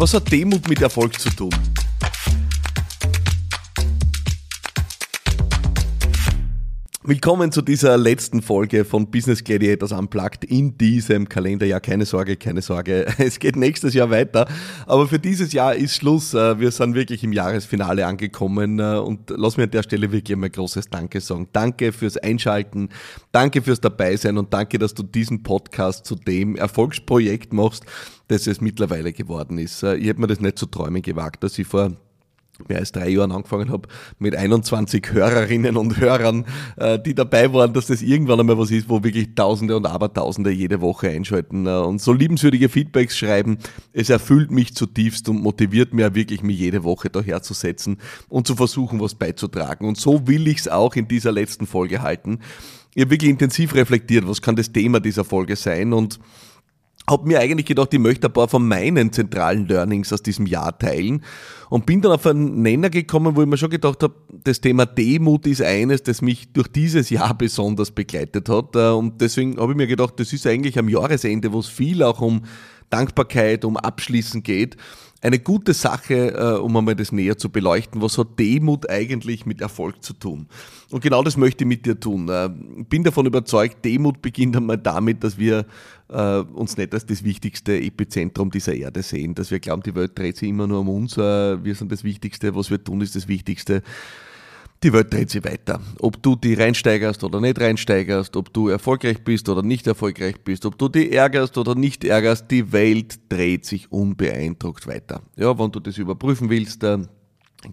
Was hat Demut mit Erfolg zu tun? Willkommen zu dieser letzten Folge von Business Gladiators Unplugged in diesem Kalenderjahr. Keine Sorge, keine Sorge. Es geht nächstes Jahr weiter. Aber für dieses Jahr ist Schluss. Äh, wir sind wirklich im Jahresfinale angekommen äh, und lass mir an der Stelle wirklich ein großes Danke sagen. Danke fürs Einschalten. Danke fürs Dabeisein und danke, dass du diesen Podcast zu dem Erfolgsprojekt machst, das es mittlerweile geworden ist. Äh, ich hätte mir das nicht zu träumen gewagt, dass ich vor mehr als drei Jahren angefangen habe, mit 21 Hörerinnen und Hörern, äh, die dabei waren, dass das irgendwann einmal was ist, wo wirklich Tausende und Abertausende jede Woche einschalten äh, und so liebenswürdige Feedbacks schreiben. Es erfüllt mich zutiefst und motiviert mir wirklich, mich jede Woche daherzusetzen und zu versuchen, was beizutragen. Und so will ich es auch in dieser letzten Folge halten. Ich habe wirklich intensiv reflektiert, was kann das Thema dieser Folge sein und habe mir eigentlich gedacht, ich möchte ein paar von meinen zentralen Learnings aus diesem Jahr teilen und bin dann auf einen Nenner gekommen, wo ich mir schon gedacht habe, das Thema Demut ist eines, das mich durch dieses Jahr besonders begleitet hat äh, und deswegen habe ich mir gedacht, das ist eigentlich am Jahresende, wo es viel auch um Dankbarkeit, um Abschließen geht, eine gute Sache, äh, um einmal das näher zu beleuchten. Was hat Demut eigentlich mit Erfolg zu tun? Und genau das möchte ich mit dir tun. Ich äh, bin davon überzeugt, Demut beginnt einmal damit, dass wir äh, uns nicht als das wichtigste Epizentrum dieser Erde sehen, dass wir glauben, die Welt dreht sich immer nur um uns, wir sind das Wichtigste, was wir tun, ist das Wichtigste. Die Welt dreht sich weiter. Ob du die reinsteigerst oder nicht reinsteigerst, ob du erfolgreich bist oder nicht erfolgreich bist, ob du die ärgerst oder nicht ärgerst, die Welt dreht sich unbeeindruckt weiter. Ja, wenn du das überprüfen willst, dann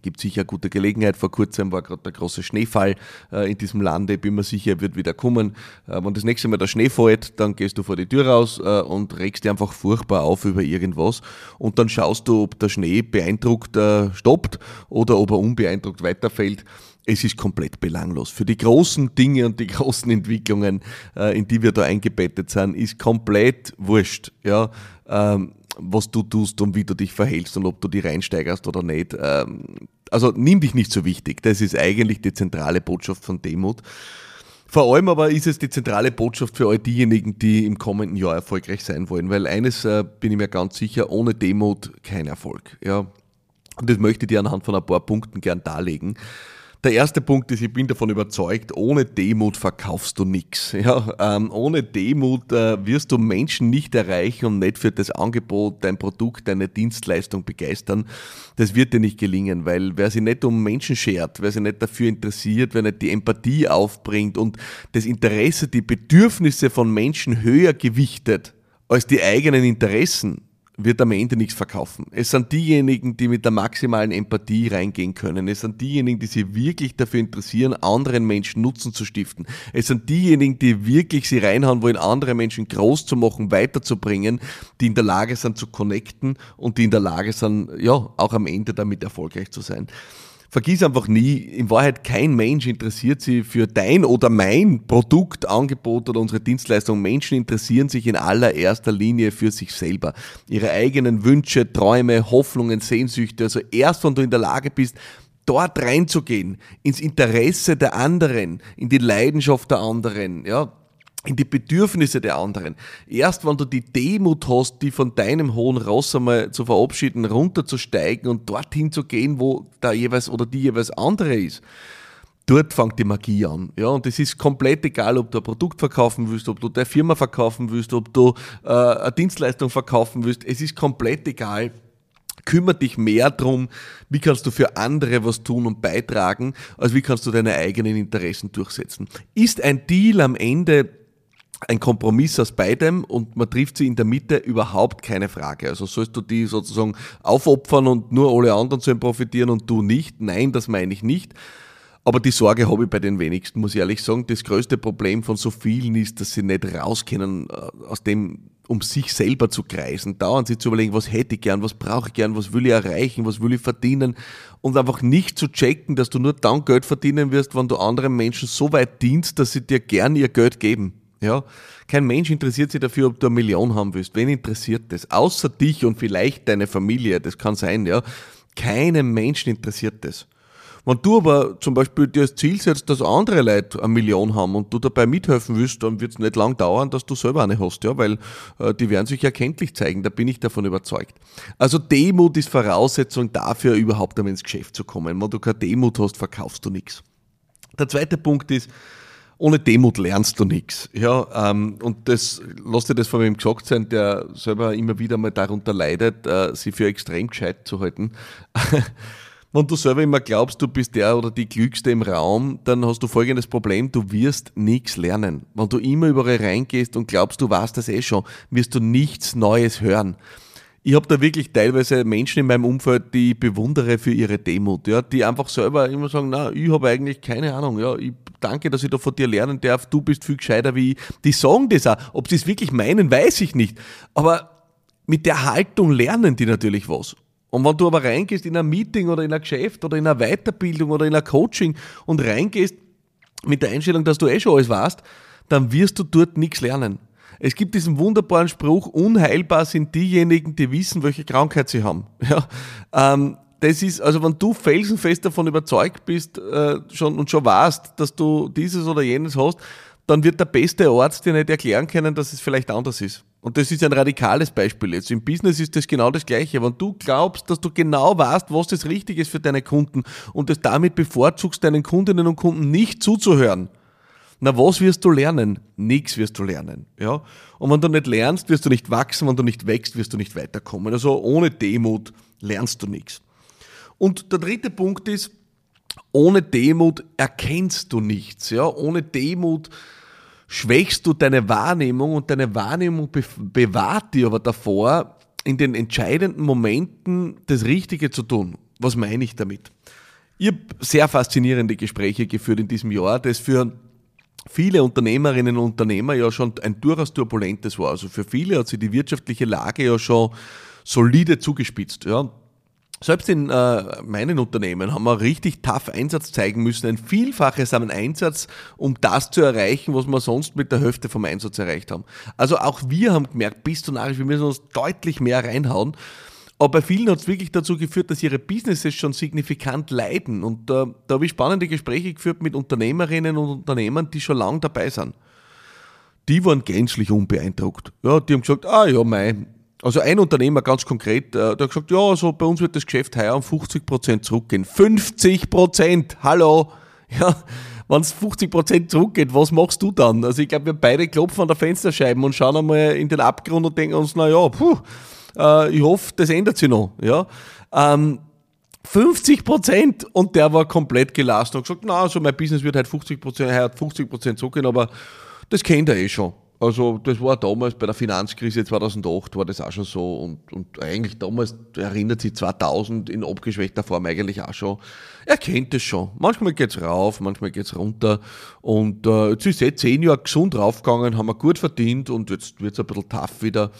gibt sicher gute Gelegenheit. Vor kurzem war gerade der große Schneefall äh, in diesem Lande. Bin mir sicher, er wird wieder kommen. Äh, wenn das nächste Mal der Schnee fällt, dann gehst du vor die Tür raus äh, und regst dich einfach furchtbar auf über irgendwas. Und dann schaust du, ob der Schnee beeindruckt äh, stoppt oder ob er unbeeindruckt weiterfällt es ist komplett belanglos. Für die großen Dinge und die großen Entwicklungen, äh, in die wir da eingebettet sind, ist komplett wurscht, ja, ähm, was du tust und wie du dich verhältst und ob du die reinsteigerst oder nicht. Ähm, also nimm dich nicht so wichtig. Das ist eigentlich die zentrale Botschaft von Demut. Vor allem aber ist es die zentrale Botschaft für all diejenigen, die im kommenden Jahr erfolgreich sein wollen, weil eines äh, bin ich mir ganz sicher, ohne Demut kein Erfolg. Ja. Und das möchte ich dir anhand von ein paar Punkten gern darlegen. Der erste Punkt ist, ich bin davon überzeugt, ohne Demut verkaufst du nichts. Ja, ähm, ohne Demut äh, wirst du Menschen nicht erreichen und nicht für das Angebot, dein Produkt, deine Dienstleistung begeistern. Das wird dir nicht gelingen, weil wer sich nicht um Menschen schert, wer sich nicht dafür interessiert, wer nicht die Empathie aufbringt und das Interesse, die Bedürfnisse von Menschen höher gewichtet als die eigenen Interessen, wird am Ende nichts verkaufen. Es sind diejenigen, die mit der maximalen Empathie reingehen können. Es sind diejenigen, die sich wirklich dafür interessieren, anderen Menschen Nutzen zu stiften. Es sind diejenigen, die wirklich sie reinhauen wollen, andere Menschen groß zu machen, weiterzubringen, die in der Lage sind zu connecten und die in der Lage sind, ja, auch am Ende damit erfolgreich zu sein vergiss einfach nie, in Wahrheit kein Mensch interessiert sich für dein oder mein Produkt, Angebot oder unsere Dienstleistung. Menschen interessieren sich in allererster Linie für sich selber. Ihre eigenen Wünsche, Träume, Hoffnungen, Sehnsüchte. Also erst wenn du in der Lage bist, dort reinzugehen, ins Interesse der anderen, in die Leidenschaft der anderen, ja, in die Bedürfnisse der anderen. Erst wenn du die Demut hast, die von deinem hohen Ross einmal zu verabschieden, runterzusteigen und dorthin zu gehen, wo da jeweils oder die jeweils andere ist. Dort fängt die Magie an. Ja, und es ist komplett egal, ob du ein Produkt verkaufen willst, ob du deine Firma verkaufen willst, ob du äh, eine Dienstleistung verkaufen willst. Es ist komplett egal kümmere dich mehr darum, wie kannst du für andere was tun und beitragen, als wie kannst du deine eigenen Interessen durchsetzen. Ist ein Deal am Ende ein Kompromiss aus beidem und man trifft sie in der Mitte überhaupt keine Frage. Also sollst du die sozusagen aufopfern und nur alle anderen sollen profitieren und du nicht? Nein, das meine ich nicht. Aber die Sorge habe ich bei den wenigsten, muss ich ehrlich sagen. Das größte Problem von so vielen ist, dass sie nicht rauskennen äh, aus dem, um sich selber zu kreisen. Dauernd sie zu überlegen, was hätte ich gern, was brauche ich gern, was will ich erreichen, was will ich verdienen. Und einfach nicht zu checken, dass du nur dann Geld verdienen wirst, wenn du anderen Menschen so weit dienst, dass sie dir gern ihr Geld geben. Ja, kein Mensch interessiert sich dafür, ob du eine Million haben willst. Wen interessiert das? Außer dich und vielleicht deine Familie, das kann sein, ja. Keinem Menschen interessiert das. Wenn du aber zum Beispiel dir das Ziel setzt, dass andere Leute eine Million haben und du dabei mithelfen willst, dann wird es nicht lang dauern, dass du selber eine hast, ja, weil äh, die werden sich erkenntlich zeigen, da bin ich davon überzeugt. Also Demut ist Voraussetzung dafür, überhaupt einmal ins Geschäft zu kommen. Wenn du keine Demut hast, verkaufst du nichts. Der zweite Punkt ist, ohne Demut lernst du nichts. Ja, ähm, und das, lass dir das von wem gesagt sein, der selber immer wieder mal darunter leidet, äh, sich für extrem gescheit zu halten. Wenn du selber immer glaubst, du bist der oder die Klügste im Raum, dann hast du folgendes Problem, du wirst nichts lernen. Wenn du immer überall reingehst und glaubst, du weißt das eh schon, wirst du nichts Neues hören ich habe da wirklich teilweise Menschen in meinem Umfeld, die ich bewundere für ihre Demut, ja, die einfach selber immer sagen, na, ich habe eigentlich keine Ahnung, ja, ich danke, dass ich da von dir lernen darf, du bist viel gescheiter wie ich. Die sagen das auch. Ob sie es wirklich meinen, weiß ich nicht. Aber mit der Haltung lernen die natürlich was. Und wenn du aber reingehst in ein Meeting oder in ein Geschäft oder in eine Weiterbildung oder in ein Coaching und reingehst mit der Einstellung, dass du eh schon alles weißt, dann wirst du dort nichts lernen. Es gibt diesen wunderbaren Spruch, unheilbar sind diejenigen, die wissen, welche Krankheit sie haben. Ja, ähm, das ist, also wenn du felsenfest davon überzeugt bist äh, schon, und schon weißt, dass du dieses oder jenes hast, dann wird der beste Arzt dir nicht erklären können, dass es vielleicht anders ist. Und das ist ein radikales Beispiel jetzt. Im Business ist das genau das Gleiche. Wenn du glaubst, dass du genau weißt, was das Richtige ist für deine Kunden und es damit bevorzugst, deinen Kundinnen und Kunden nicht zuzuhören, na, was wirst du lernen? Nichts wirst du lernen. Ja? Und wenn du nicht lernst, wirst du nicht wachsen. Wenn du nicht wächst, wirst du nicht weiterkommen. Also ohne Demut lernst du nichts. Und der dritte Punkt ist, ohne Demut erkennst du nichts. Ja? Ohne Demut schwächst du deine Wahrnehmung und deine Wahrnehmung bewahrt dir aber davor, in den entscheidenden Momenten das Richtige zu tun. Was meine ich damit? Ich habe sehr faszinierende Gespräche geführt in diesem Jahr, das für viele Unternehmerinnen und Unternehmer ja schon ein durchaus turbulentes war. Also für viele hat sich die wirtschaftliche Lage ja schon solide zugespitzt. Ja. Selbst in äh, meinen Unternehmen haben wir richtig tough Einsatz zeigen müssen, ein Vielfaches an Einsatz, um das zu erreichen, was wir sonst mit der Hälfte vom Einsatz erreicht haben. Also auch wir haben gemerkt, bis zu narrisch, wir müssen uns deutlich mehr reinhauen. Aber bei vielen hat es wirklich dazu geführt, dass ihre Businesses schon signifikant leiden. Und äh, da habe ich spannende Gespräche geführt mit Unternehmerinnen und Unternehmern, die schon lange dabei sind. Die waren gänzlich unbeeindruckt. Ja, die haben gesagt, ah ja, mein. Also ein Unternehmer ganz konkret, äh, der hat gesagt, ja, also bei uns wird das Geschäft heuer um 50% zurückgehen. 50%! Hallo! Ja, wenn es 50% zurückgeht, was machst du dann? Also ich glaube, wir beide klopfen an der Fensterscheibe und schauen einmal in den Abgrund und denken uns, na ja, puh, äh, ich hoffe, das ändert sich noch. Ja. Ähm, 50 Prozent und der war komplett gelassen und gesagt, na, also mein Business wird halt 50 Prozent, hat 50 Prozent zurückgehen, aber das kennt er eh schon. Also das war damals bei der Finanzkrise 2008 war das auch schon so und, und eigentlich damals erinnert sich 2000 in abgeschwächter Form eigentlich auch schon. Er kennt es schon. Manchmal geht's rauf, manchmal geht's runter und äh, jetzt ist jetzt zehn Jahre gesund raufgegangen, haben wir gut verdient und jetzt wird's ein bisschen tough wieder.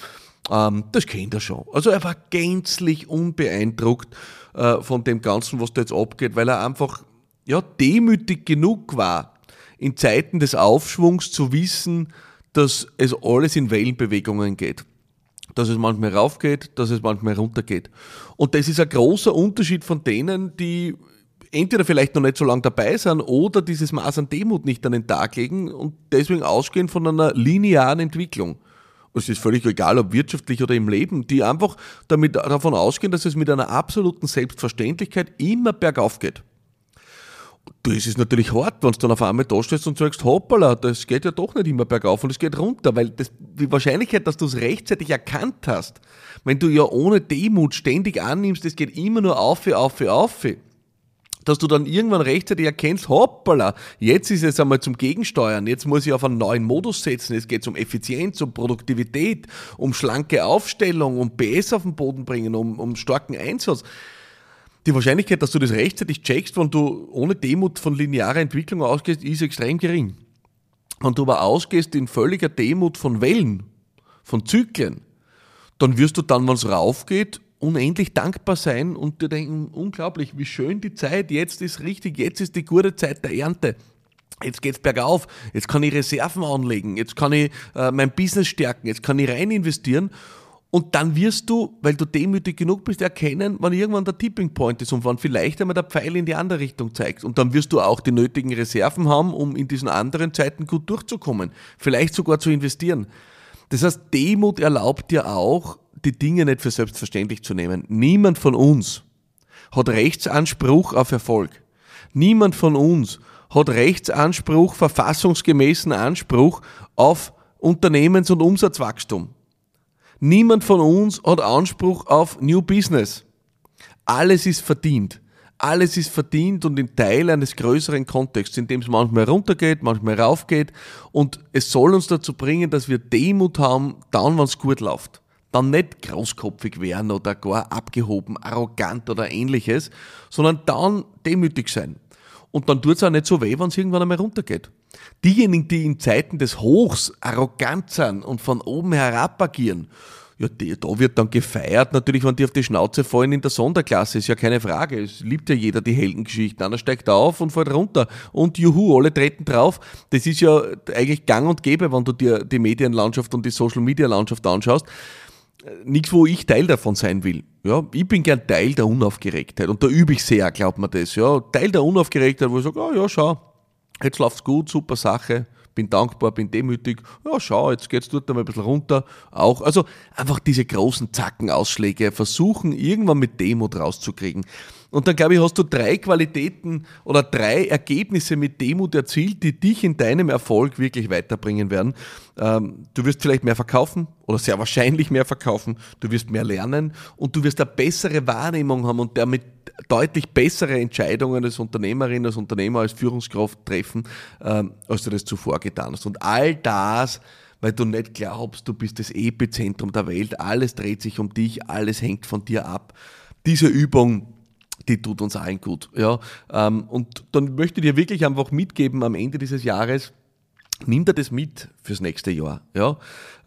Ähm, das kennt er schon. Also er war gänzlich unbeeindruckt äh, von dem Ganzen, was da jetzt abgeht, weil er einfach ja, demütig genug war, in Zeiten des Aufschwungs zu wissen, dass es alles in Wellenbewegungen geht. Dass es manchmal raufgeht, dass es manchmal runtergeht. Und das ist ein großer Unterschied von denen, die entweder vielleicht noch nicht so lange dabei sind oder dieses Maß an Demut nicht an den Tag legen und deswegen ausgehen von einer linearen Entwicklung es ist völlig egal, ob wirtschaftlich oder im Leben, die einfach damit davon ausgehen, dass es mit einer absoluten Selbstverständlichkeit immer bergauf geht. Das ist natürlich hart, wenn du dann auf einmal da stehst und sagst, hoppala, das geht ja doch nicht immer bergauf und es geht runter, weil das, die Wahrscheinlichkeit, dass du es rechtzeitig erkannt hast, wenn du ja ohne Demut ständig annimmst, es geht immer nur auf, auf, auf, dass du dann irgendwann rechtzeitig erkennst, hoppala, jetzt ist es einmal zum Gegensteuern, jetzt muss ich auf einen neuen Modus setzen, es geht um Effizienz, um Produktivität, um schlanke Aufstellung, um PS auf den Boden bringen, um, um starken Einsatz. Die Wahrscheinlichkeit, dass du das rechtzeitig checkst, wenn du ohne Demut von linearer Entwicklung ausgehst, ist extrem gering. Wenn du aber ausgehst in völliger Demut von Wellen, von Zyklen, dann wirst du dann, wenn es raufgeht, unendlich dankbar sein und dir denken, unglaublich, wie schön die Zeit, jetzt ist richtig, jetzt ist die gute Zeit der Ernte. Jetzt geht's bergauf, jetzt kann ich Reserven anlegen, jetzt kann ich äh, mein Business stärken, jetzt kann ich rein investieren Und dann wirst du, weil du demütig genug bist, erkennen, wann irgendwann der Tipping Point ist und wann vielleicht einmal der Pfeil in die andere Richtung zeigt. Und dann wirst du auch die nötigen Reserven haben, um in diesen anderen Zeiten gut durchzukommen. Vielleicht sogar zu investieren. Das heißt, Demut erlaubt dir auch, die Dinge nicht für selbstverständlich zu nehmen. Niemand von uns hat Rechtsanspruch auf Erfolg. Niemand von uns hat Rechtsanspruch, verfassungsgemäßen Anspruch auf Unternehmens- und Umsatzwachstum. Niemand von uns hat Anspruch auf New Business. Alles ist verdient. Alles ist verdient und in Teil eines größeren Kontexts, in dem es manchmal runtergeht, manchmal raufgeht. Und es soll uns dazu bringen, dass wir Demut haben, dann, wenn es gut läuft. Dann nicht großkopfig werden oder gar abgehoben, arrogant oder ähnliches, sondern dann demütig sein. Und dann tut es auch nicht so weh, wenn es irgendwann einmal runtergeht. Diejenigen, die in Zeiten des Hochs arrogant sind und von oben herab agieren, ja, die, da wird dann gefeiert, natürlich, wenn die auf die Schnauze fallen in der Sonderklasse, ist ja keine Frage. Es liebt ja jeder die Heldengeschichten. Einer steigt auf und fällt runter. Und juhu, alle treten drauf. Das ist ja eigentlich gang und gäbe, wenn du dir die Medienlandschaft und die Social Media Landschaft anschaust. Nichts, wo ich Teil davon sein will. Ja, ich bin gern Teil der Unaufgeregtheit. Und da übe ich sehr, glaubt man das. Ja, Teil der Unaufgeregtheit, wo ich sage, oh, ja, schau, jetzt läuft's gut, super Sache bin dankbar, bin demütig, ja schau, jetzt geht's dort einmal ein bisschen runter. Auch, also einfach diese großen Zackenausschläge versuchen, irgendwann mit Demut rauszukriegen. Und dann glaube ich, hast du drei Qualitäten oder drei Ergebnisse mit Demut erzielt, die dich in deinem Erfolg wirklich weiterbringen werden. Ähm, du wirst vielleicht mehr verkaufen oder sehr wahrscheinlich mehr verkaufen. Du wirst mehr lernen und du wirst eine bessere Wahrnehmung haben und damit deutlich bessere Entscheidungen als Unternehmerin, als Unternehmer, als Führungskraft treffen, ähm, als du das zuvor getan hast. Und all das, weil du nicht glaubst, du bist das Epizentrum der Welt, alles dreht sich um dich, alles hängt von dir ab. Diese Übung, die tut uns allen gut. Ja? Ähm, und dann möchte ich dir wirklich einfach mitgeben am Ende dieses Jahres, nimm dir das mit fürs nächste Jahr. Ja?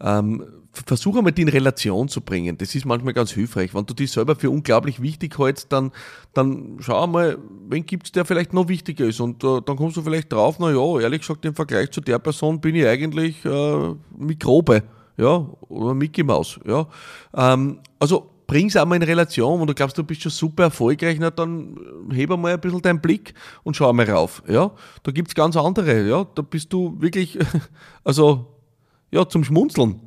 Ähm, versuch einmal die in Relation zu bringen. Das ist manchmal ganz hilfreich. Wenn du dich selber für unglaublich wichtig hältst, dann, dann schau mal, wen gibt's, der vielleicht noch wichtiger ist. Und äh, dann kommst du vielleicht drauf, na ja, ehrlich gesagt, im Vergleich zu der Person bin ich eigentlich äh, Mikrobe. Ja, oder Mickey Maus. Ja. Ähm, also bring es einmal in Relation. Wenn du glaubst, du bist schon super erfolgreich, na, dann hebe mal ein bisschen deinen Blick und schau mal rauf. Ja? Da gibt es ganz andere. Ja? Da bist du wirklich, also, ja, zum Schmunzeln.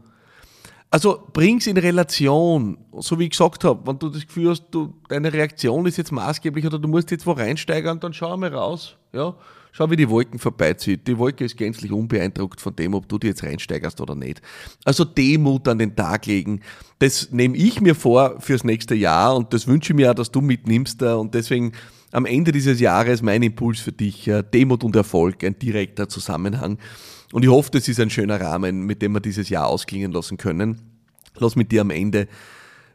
Also bring's in Relation, so wie ich gesagt habe, wenn du das Gefühl hast, du, deine Reaktion ist jetzt maßgeblich oder du musst jetzt wo reinsteigern, dann schau mal raus. Ja? Schau, wie die Wolken vorbeizieht. Die Wolke ist gänzlich unbeeindruckt von dem, ob du dir jetzt reinsteigerst oder nicht. Also Demut an den Tag legen, das nehme ich mir vor fürs nächste Jahr und das wünsche ich mir auch, dass du mitnimmst. Und deswegen am Ende dieses Jahres mein Impuls für dich, Demut und Erfolg, ein direkter Zusammenhang. Und ich hoffe, das ist ein schöner Rahmen, mit dem wir dieses Jahr ausklingen lassen können. Lass mit dir am Ende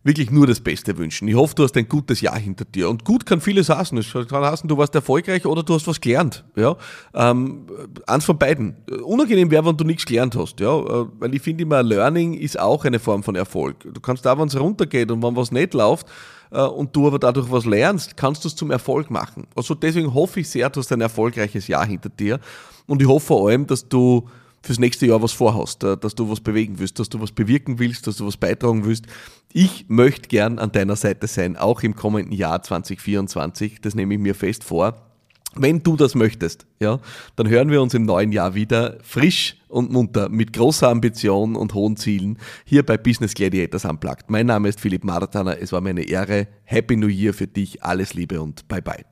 wirklich nur das Beste wünschen. Ich hoffe, du hast ein gutes Jahr hinter dir. Und gut kann vieles heißen. Es kann heißen, du warst erfolgreich oder du hast was gelernt. Ja? Ähm, eins von beiden. Unangenehm wäre, wenn du nichts gelernt hast. Ja? Äh, weil ich finde immer, Learning ist auch eine Form von Erfolg. Du kannst da, wenn es runtergeht und wenn was nicht läuft, äh, und du aber dadurch was lernst, kannst du es zum Erfolg machen. Also deswegen hoffe ich sehr, du hast ein erfolgreiches Jahr hinter dir. Und ich hoffe vor allem, dass du fürs nächste Jahr was vorhast, äh, dass du was bewegen willst, dass du was bewirken willst, dass du was beitragen willst. Ich möchte gern an deiner Seite sein, auch im kommenden Jahr 2024. Das nehme ich mir fest vor. Wenn du das möchtest, ja, dann hören wir uns im neuen Jahr wieder frisch und munter mit großer Ambition und hohen Zielen hier bei Business Gladiators Unplugged. Mein Name ist Philipp Martaner. Es war mir eine Ehre. Happy New Year für dich. Alles Liebe und bye bye.